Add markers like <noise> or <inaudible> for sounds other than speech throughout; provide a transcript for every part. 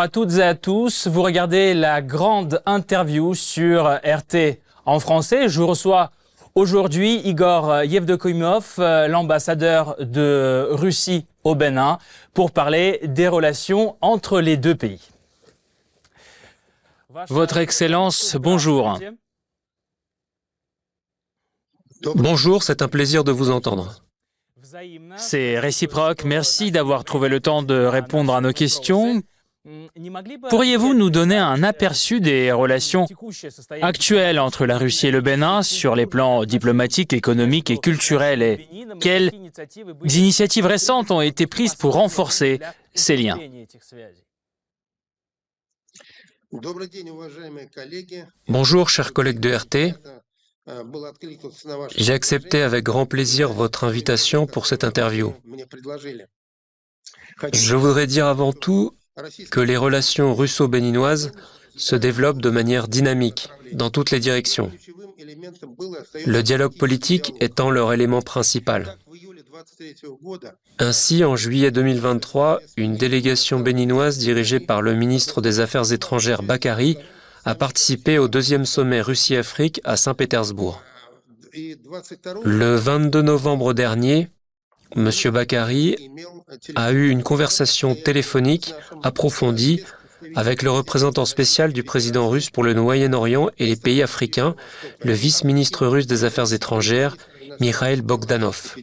Bonjour à toutes et à tous. Vous regardez la grande interview sur RT en français. Je reçois aujourd'hui Igor Yevdokimov, l'ambassadeur de Russie au Bénin, pour parler des relations entre les deux pays. Votre Excellence, bonjour. Bonjour, c'est un plaisir de vous entendre. C'est réciproque. Merci d'avoir trouvé le temps de répondre à nos questions. Pourriez-vous nous donner un aperçu des relations actuelles entre la Russie et le Bénin sur les plans diplomatiques, économiques et culturels et quelles initiatives récentes ont été prises pour renforcer ces liens? Bonjour, chers collègues de RT. J'ai accepté avec grand plaisir votre invitation pour cette interview. Je voudrais dire avant tout que les relations russo-béninoises se développent de manière dynamique dans toutes les directions, le dialogue politique étant leur élément principal. Ainsi, en juillet 2023, une délégation béninoise dirigée par le ministre des Affaires étrangères Bakary a participé au deuxième sommet Russie-Afrique à Saint-Pétersbourg. Le 22 novembre dernier, M. Bakary a eu une conversation téléphonique approfondie avec le représentant spécial du président russe pour le Moyen-Orient et les pays africains, le vice-ministre russe des Affaires étrangères, Mikhail Bogdanov.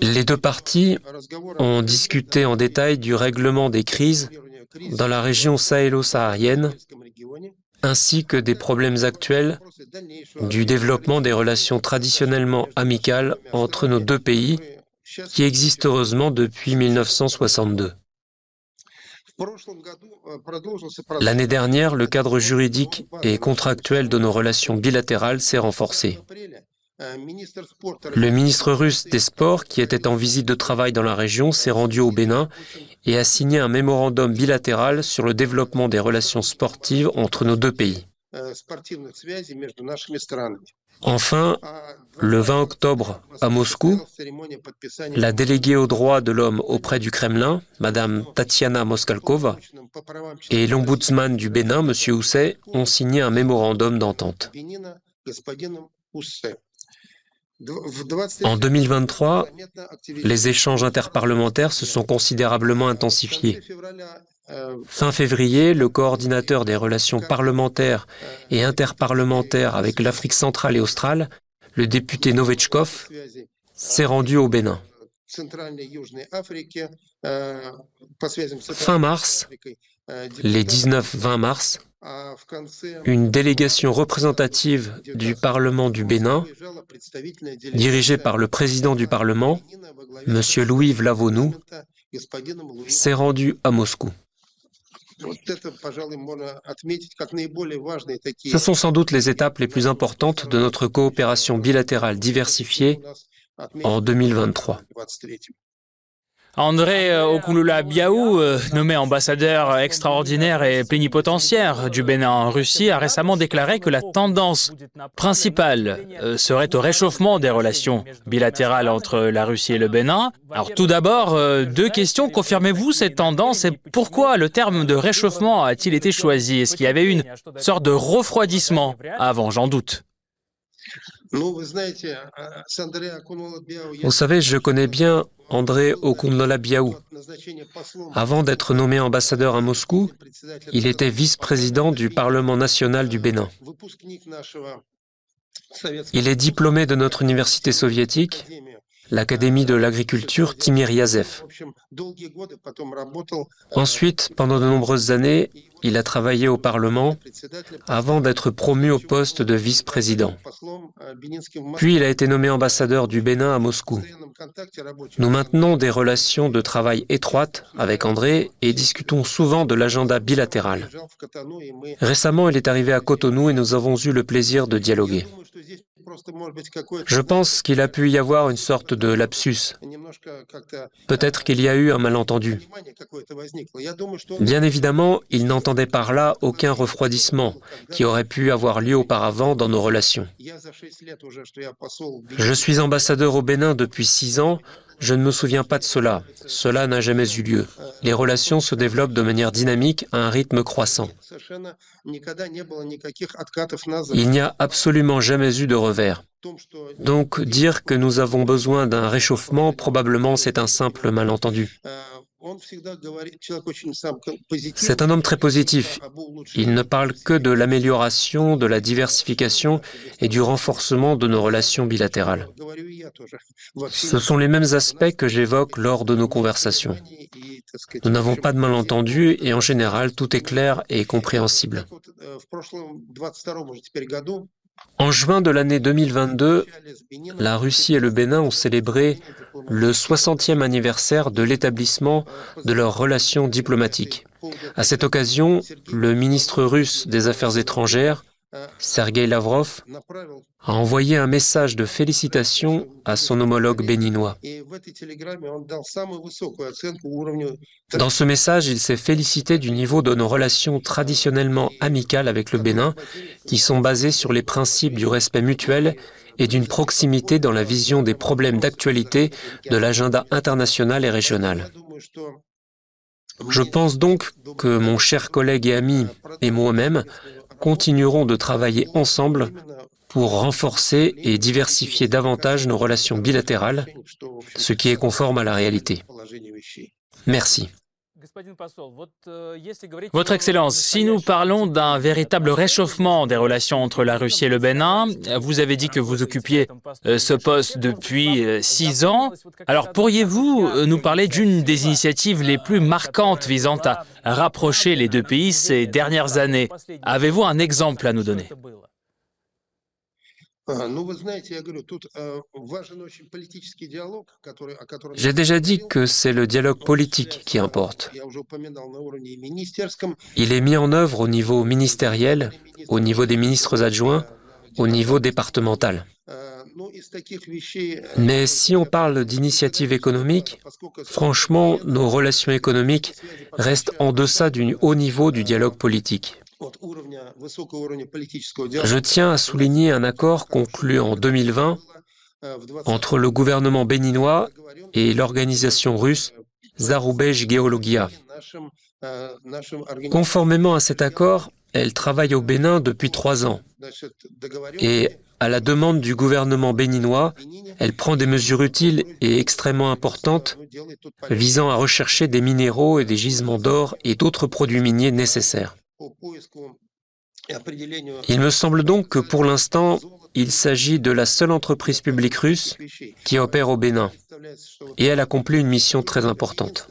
Les deux parties ont discuté en détail du règlement des crises dans la région sahélo-saharienne, ainsi que des problèmes actuels du développement des relations traditionnellement amicales entre nos deux pays, qui existent heureusement depuis 1962. L'année dernière, le cadre juridique et contractuel de nos relations bilatérales s'est renforcé. Le ministre russe des Sports, qui était en visite de travail dans la région, s'est rendu au Bénin et a signé un mémorandum bilatéral sur le développement des relations sportives entre nos deux pays. Enfin, le 20 octobre, à Moscou, la déléguée aux droits de l'homme auprès du Kremlin, Mme Tatiana Moskalkova, et l'ombudsman du Bénin, M. Housset, ont signé un mémorandum d'entente. En 2023, les échanges interparlementaires se sont considérablement intensifiés. Fin février, le coordinateur des relations parlementaires et interparlementaires avec l'Afrique centrale et australe, le député Novechkov, s'est rendu au Bénin. Fin mars, les 19-20 mars, une délégation représentative du Parlement du Bénin, dirigée par le président du Parlement, M. Louis Vlavonou, s'est rendue à Moscou. Ce sont sans doute les étapes les plus importantes de notre coopération bilatérale diversifiée en 2023. André euh, Okulula Biaou, euh, nommé ambassadeur extraordinaire et plénipotentiaire du Bénin en Russie, a récemment déclaré que la tendance principale euh, serait au réchauffement des relations bilatérales entre la Russie et le Bénin. Alors tout d'abord, deux questions. Confirmez-vous cette tendance et pourquoi le terme de réchauffement a-t-il été choisi? Est-ce qu'il y avait une sorte de refroidissement avant? J'en doute. Vous savez, je connais bien André Okunlola Biaou. Avant d'être nommé ambassadeur à Moscou, il était vice-président du Parlement national du Bénin. Il est diplômé de notre université soviétique, l'Académie de l'agriculture Timir Yazev. Ensuite, pendant de nombreuses années, il a travaillé au Parlement avant d'être promu au poste de vice-président. Puis il a été nommé ambassadeur du Bénin à Moscou. Nous maintenons des relations de travail étroites avec André et discutons souvent de l'agenda bilatéral. Récemment, il est arrivé à Cotonou et nous avons eu le plaisir de dialoguer. Je pense qu'il a pu y avoir une sorte de lapsus. Peut-être qu'il y a eu un malentendu. Bien évidemment, il n'entend par là aucun refroidissement qui aurait pu avoir lieu auparavant dans nos relations. Je suis ambassadeur au Bénin depuis six ans. Je ne me souviens pas de cela. Cela n'a jamais eu lieu. Les relations se développent de manière dynamique à un rythme croissant. Il n'y a absolument jamais eu de revers. Donc dire que nous avons besoin d'un réchauffement, probablement c'est un simple malentendu. C'est un homme très positif. Il ne parle que de l'amélioration, de la diversification et du renforcement de nos relations bilatérales. Ce sont les mêmes aspects que j'évoque lors de nos conversations. Nous n'avons pas de malentendu et en général tout est clair et compréhensible. En juin de l'année 2022, la Russie et le Bénin ont célébré le 60e anniversaire de l'établissement de leurs relations diplomatiques. À cette occasion, le ministre russe des Affaires étrangères Sergei Lavrov a envoyé un message de félicitations à son homologue béninois. Dans ce message, il s'est félicité du niveau de nos relations traditionnellement amicales avec le Bénin, qui sont basées sur les principes du respect mutuel et d'une proximité dans la vision des problèmes d'actualité de l'agenda international et régional. Je pense donc que mon cher collègue et ami et moi-même continuerons de travailler ensemble pour renforcer et diversifier davantage nos relations bilatérales, ce qui est conforme à la réalité. Merci. Votre Excellence, si nous parlons d'un véritable réchauffement des relations entre la Russie et le Bénin, vous avez dit que vous occupiez euh, ce poste depuis euh, six ans. Alors pourriez-vous euh, nous parler d'une des initiatives les plus marquantes visant à rapprocher les deux pays ces dernières années? Avez-vous un exemple à nous donner? J'ai déjà dit que c'est le dialogue politique qui importe. Il est mis en œuvre au niveau ministériel, au niveau des ministres adjoints, au niveau départemental. Mais si on parle d'initiative économique, franchement, nos relations économiques restent en deçà du haut niveau du dialogue politique. Je tiens à souligner un accord conclu en 2020 entre le gouvernement béninois et l'organisation russe Zarubej Geologia. Conformément à cet accord, elle travaille au Bénin depuis trois ans. Et à la demande du gouvernement béninois, elle prend des mesures utiles et extrêmement importantes visant à rechercher des minéraux et des gisements d'or et d'autres produits miniers nécessaires. Il me semble donc que pour l'instant, il s'agit de la seule entreprise publique russe qui opère au Bénin. Et elle accomplit une mission très importante.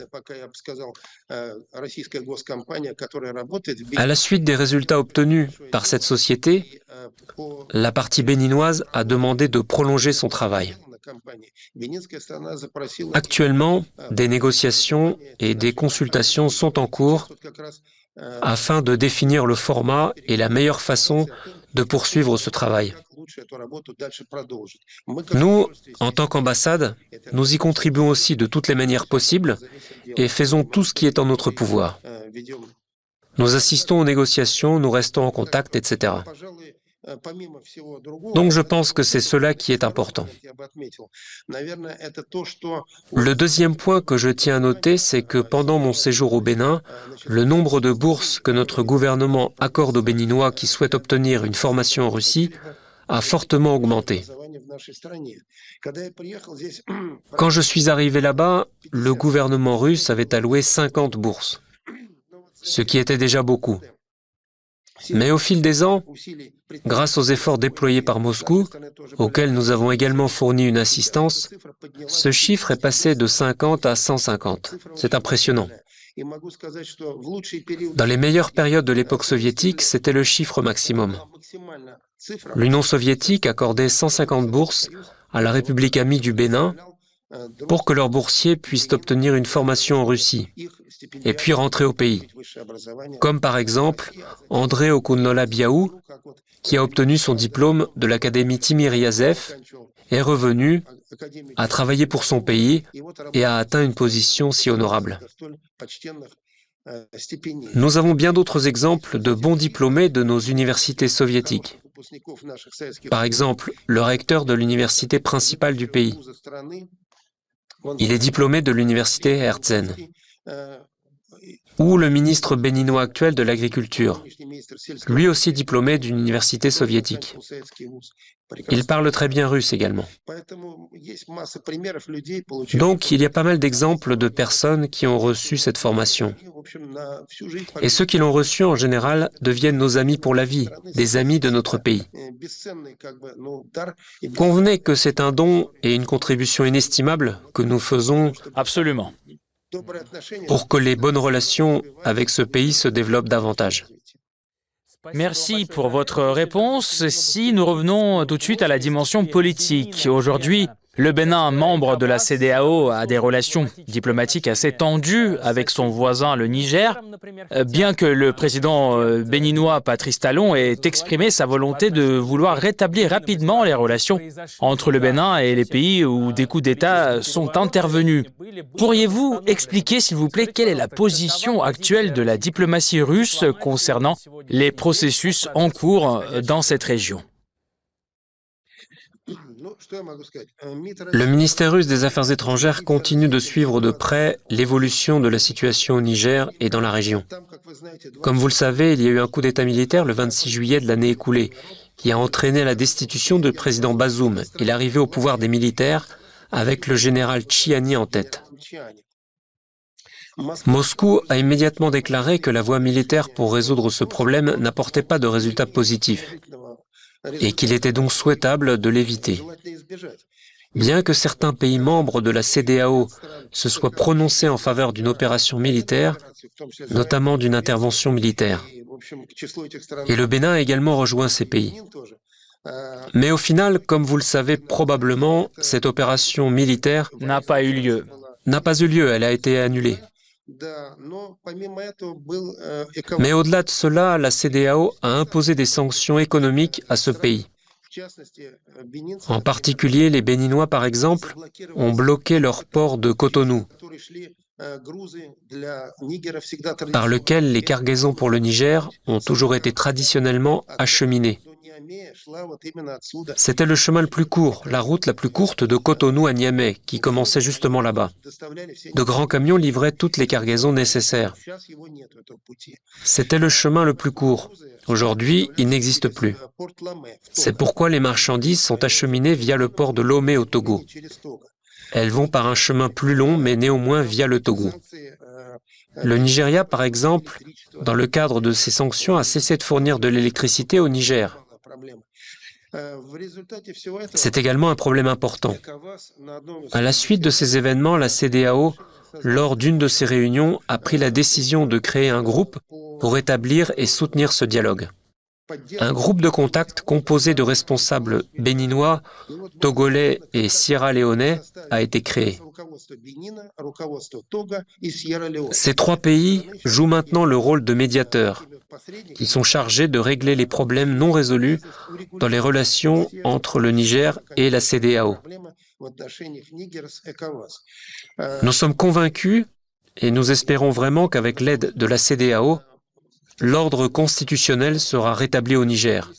À la suite des résultats obtenus par cette société, la partie béninoise a demandé de prolonger son travail. Actuellement, des négociations et des consultations sont en cours afin de définir le format et la meilleure façon de poursuivre ce travail. Nous, en tant qu'ambassade, nous y contribuons aussi de toutes les manières possibles et faisons tout ce qui est en notre pouvoir. Nous assistons aux négociations, nous restons en contact, etc. Donc je pense que c'est cela qui est important. Le deuxième point que je tiens à noter, c'est que pendant mon séjour au Bénin, le nombre de bourses que notre gouvernement accorde aux Béninois qui souhaitent obtenir une formation en Russie a fortement augmenté. <clears throat> Quand je suis arrivé là-bas, le gouvernement russe avait alloué 50 bourses, ce qui était déjà beaucoup. Mais au fil des ans, grâce aux efforts déployés par Moscou, auxquels nous avons également fourni une assistance, ce chiffre est passé de 50 à 150. C'est impressionnant. Dans les meilleures périodes de l'époque soviétique, c'était le chiffre maximum. L'Union soviétique accordait 150 bourses à la République amie du Bénin pour que leurs boursiers puissent obtenir une formation en Russie et puis rentrer au pays. Comme par exemple André Okunlola Biaou, qui a obtenu son diplôme de l'Académie Timiriazev, est revenu, a travaillé pour son pays et a atteint une position si honorable. Nous avons bien d'autres exemples de bons diplômés de nos universités soviétiques. Par exemple, le recteur de l'université principale du pays. Il est diplômé de l'université Herzl ou le ministre béninois actuel de l'Agriculture, lui aussi diplômé d'une université soviétique. Il parle très bien russe également. Donc il y a pas mal d'exemples de personnes qui ont reçu cette formation. Et ceux qui l'ont reçue en général deviennent nos amis pour la vie, des amis de notre pays. Convenez que c'est un don et une contribution inestimable que nous faisons Absolument pour que les bonnes relations avec ce pays se développent davantage. Merci pour votre réponse. Si nous revenons tout de suite à la dimension politique, aujourd'hui, le Bénin, membre de la CDAO, a des relations diplomatiques assez tendues avec son voisin le Niger, euh, bien que le président euh, béninois Patrice Talon ait exprimé sa volonté de vouloir rétablir rapidement les relations entre le Bénin et les pays où des coups d'État sont intervenus. Pourriez-vous expliquer, s'il vous plaît, quelle est la position actuelle de la diplomatie russe concernant les processus en cours dans cette région? Le ministère russe des Affaires étrangères continue de suivre de près l'évolution de la situation au Niger et dans la région. Comme vous le savez, il y a eu un coup d'État militaire le 26 juillet de l'année écoulée, qui a entraîné la destitution du président Bazoum et l'arrivée au pouvoir des militaires avec le général Chiani en tête. Moscou a immédiatement déclaré que la voie militaire pour résoudre ce problème n'apportait pas de résultats positifs et qu'il était donc souhaitable de l'éviter. Bien que certains pays membres de la CDAO se soient prononcés en faveur d'une opération militaire, notamment d'une intervention militaire, et le Bénin a également rejoint ces pays. Mais au final, comme vous le savez probablement, cette opération militaire n'a pas eu lieu. N'a pas eu lieu, elle a été annulée. Mais au-delà de cela, la CDAO a imposé des sanctions économiques à ce pays. En particulier, les Béninois, par exemple, ont bloqué leur port de Cotonou, par lequel les cargaisons pour le Niger ont toujours été traditionnellement acheminées. C'était le chemin le plus court, la route la plus courte de Cotonou à Niamey, qui commençait justement là-bas. De grands camions livraient toutes les cargaisons nécessaires. C'était le chemin le plus court. Aujourd'hui, il n'existe plus. C'est pourquoi les marchandises sont acheminées via le port de Lomé au Togo. Elles vont par un chemin plus long, mais néanmoins via le Togo. Le Nigeria, par exemple, dans le cadre de ces sanctions, a cessé de fournir de l'électricité au Niger. C'est également un problème important. À la suite de ces événements, la CDAO, lors d'une de ses réunions, a pris la décision de créer un groupe pour établir et soutenir ce dialogue. Un groupe de contact composé de responsables béninois, togolais et sierra-léonais a été créé. Ces trois pays jouent maintenant le rôle de médiateurs. Ils sont chargés de régler les problèmes non résolus dans les relations entre le Niger et la CDAO. Nous sommes convaincus et nous espérons vraiment qu'avec l'aide de la CDAO, l'ordre constitutionnel sera rétabli au Niger,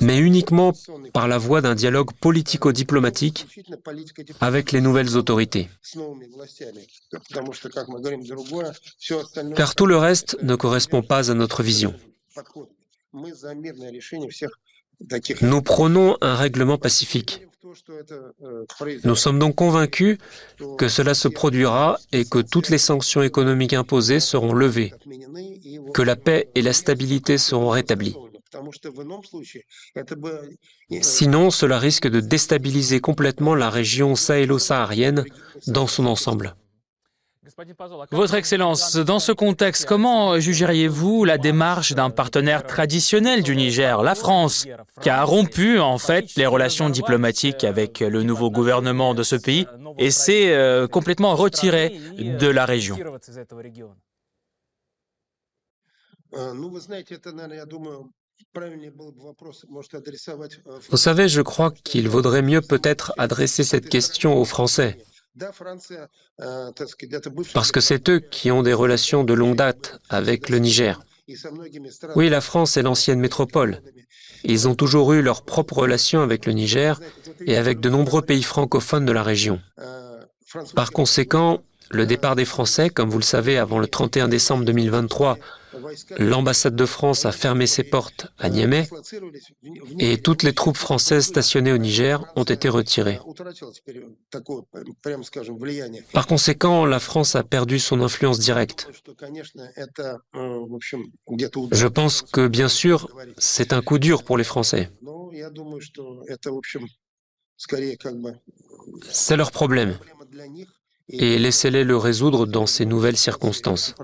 mais uniquement par la voie d'un dialogue politico-diplomatique avec les nouvelles autorités. Car tout le reste ne correspond pas à notre vision. Nous prônons un règlement pacifique. Nous sommes donc convaincus que cela se produira et que toutes les sanctions économiques imposées seront levées, que la paix et la stabilité seront rétablies. Sinon, cela risque de déstabiliser complètement la région sahélo-saharienne dans son ensemble. Votre Excellence, dans ce contexte, comment jugeriez-vous la démarche d'un partenaire traditionnel du Niger, la France, qui a rompu en fait les relations diplomatiques avec le nouveau gouvernement de ce pays et s'est euh, complètement retiré de la région? Vous savez, je crois qu'il vaudrait mieux peut-être adresser cette question aux Français Parce que c'est eux qui ont des relations de longue date avec le Niger. Oui, la France est l'ancienne métropole. Ils ont toujours eu leurs propres relations avec le Niger et avec de nombreux pays francophones de la région. Par conséquent, le départ des Français, comme vous le savez, avant le 31 décembre 2023, l'ambassade de France a fermé ses portes à Niamey et toutes les troupes françaises stationnées au Niger ont été retirées. Par conséquent, la France a perdu son influence directe. Je pense que, bien sûr, c'est un coup dur pour les Français. C'est leur problème et laissez-les le résoudre dans ces nouvelles circonstances.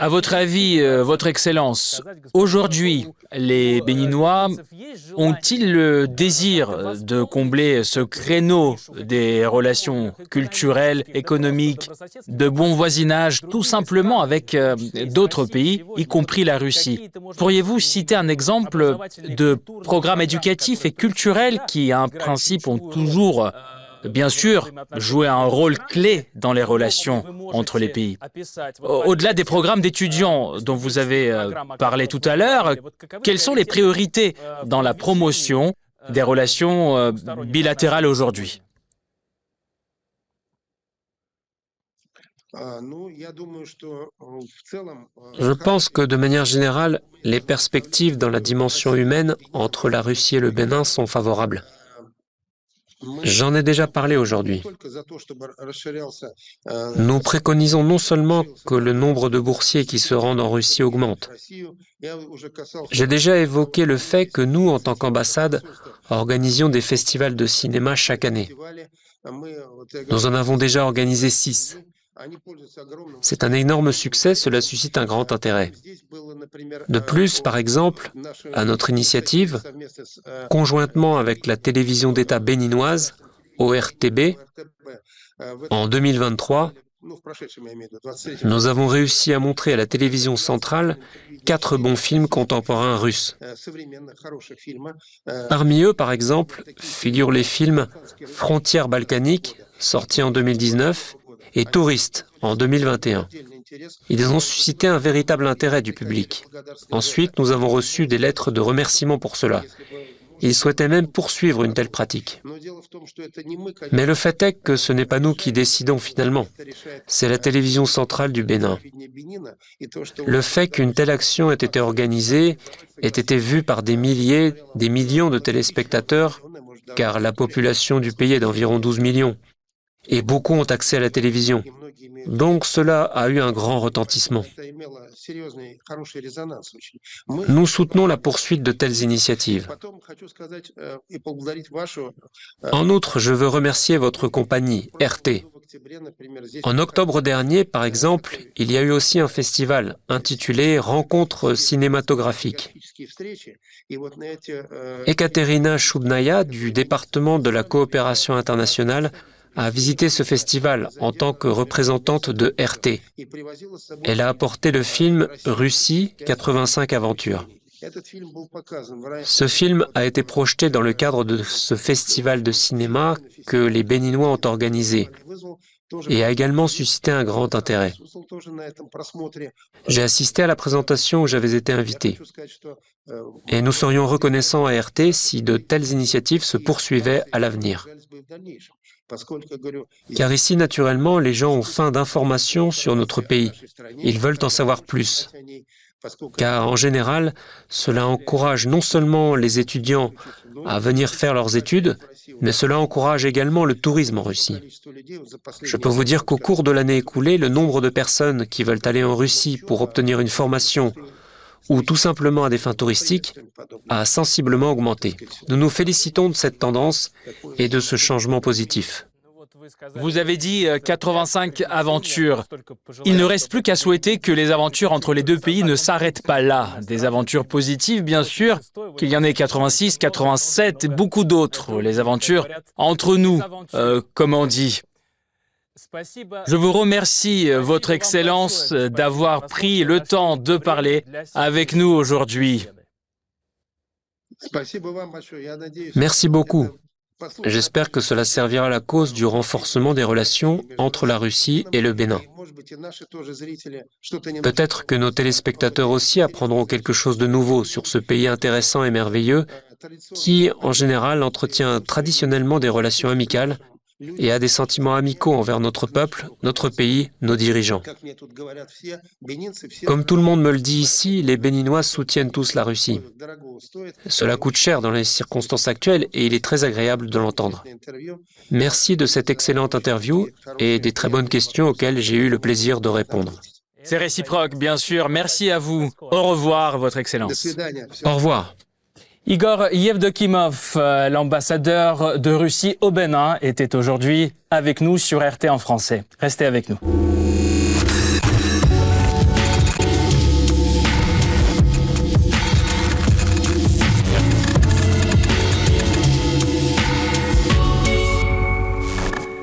À votre avis, euh, Votre Excellence, aujourd'hui, les Béninois ont-ils le désir de combler ce créneau des relations culturelles, économiques, de bon voisinage, tout simplement avec euh, d'autres pays, y compris la Russie? Pourriez-vous citer un exemple de programme éducatif et culturel qui, en principe, ont toujours bien sûr, jouer un rôle clé dans les relations entre les pays. Au-delà des programmes d'étudiants dont vous avez euh, parlé tout à l'heure, quelles sont les priorités dans la promotion des relations euh, bilatérales aujourd'hui? Je pense que de manière générale, les perspectives dans la dimension humaine entre la Russie et le Bénin sont favorables. J'en ai déjà parlé aujourd'hui. Nous préconisons non seulement que le nombre de boursiers qui se rendent en Russie augmente. J'ai déjà évoqué le fait que nous, en tant qu'ambassade, organisions des festivals de cinéma chaque année. Nous en avons déjà organisé six. C'est un énorme succès, cela suscite un grand intérêt. De plus, par exemple, à notre initiative, conjointement avec la télévision d'État béninoise, ORTB, en 2023, nous avons réussi à montrer à la télévision centrale quatre bons films contemporains russes. Parmi eux, par exemple, figurent les films Frontières balkaniques, sortis en 2019, et touristes en 2021. Ils ont suscité un véritable intérêt du public. Ensuite, nous avons reçu des lettres de remerciement pour cela. Ils souhaitaient même poursuivre une telle pratique. Mais le fait est que ce n'est pas nous qui décidons finalement, c'est la télévision centrale du Bénin. Le fait qu'une telle action ait été organisée, ait été vue par des milliers, des millions de téléspectateurs, car la population du pays est d'environ 12 millions, et beaucoup ont accès à la télévision. Donc cela a eu un grand retentissement. Nous soutenons la poursuite de telles initiatives. En outre, je veux remercier votre compagnie, RT. En octobre dernier, par exemple, il y a eu aussi un festival intitulé Rencontres cinématographiques. Ekaterina Choubnaya du département de la coopération internationale a visité ce festival en tant que représentante de RT. Elle a apporté le film Russie 85 aventures. Ce film a été projeté dans le cadre de ce festival de cinéma que les Béninois ont organisé et a également suscité un grand intérêt. J'ai assisté à la présentation où j'avais été invité. Et nous serions reconnaissants à RT si de telles initiatives se poursuivaient à l'avenir. Car ici, naturellement, les gens ont faim d'informations sur notre pays. Ils veulent en savoir plus. Car en général, cela encourage non seulement les étudiants à venir faire leurs études, mais cela encourage également le tourisme en Russie. Je peux vous dire qu'au cours de l'année écoulée, le nombre de personnes qui veulent aller en Russie pour obtenir une formation ou tout simplement à des fins touristiques, a sensiblement augmenté. Nous nous félicitons de cette tendance et de ce changement positif. Vous avez dit 85 euh, aventures. Il ne reste plus qu'à souhaiter que les aventures entre les deux pays ne s'arrêtent pas là. Des aventures positives, bien sûr, qu'il y en ait 86, 87, beaucoup d'autres. Les aventures entre nous, euh, comme on dit? Je vous remercie, Votre Excellence, d'avoir pris le temps de parler avec nous aujourd'hui. Merci beaucoup. J'espère que cela servira à la cause du renforcement des relations entre la Russie et le Bénin. Peut-être que nos téléspectateurs aussi apprendront quelque chose de nouveau sur ce pays intéressant et merveilleux qui, en général, entretient traditionnellement des relations amicales et a des sentiments amicaux envers notre peuple, notre pays, nos dirigeants. Comme tout le monde me le dit ici, les Béninois soutiennent tous la Russie. Cela coûte cher dans les circonstances actuelles et il est très agréable de l'entendre. Merci de cette excellente interview et des très bonnes questions auxquelles j'ai eu le plaisir de répondre. C'est réciproque, bien sûr. Merci à vous. Au revoir, Votre Excellence. Au revoir. Igor Yevdokimov, euh, l'ambassadeur de Russie au Bénin, était aujourd'hui avec nous sur RT en français. Restez avec nous.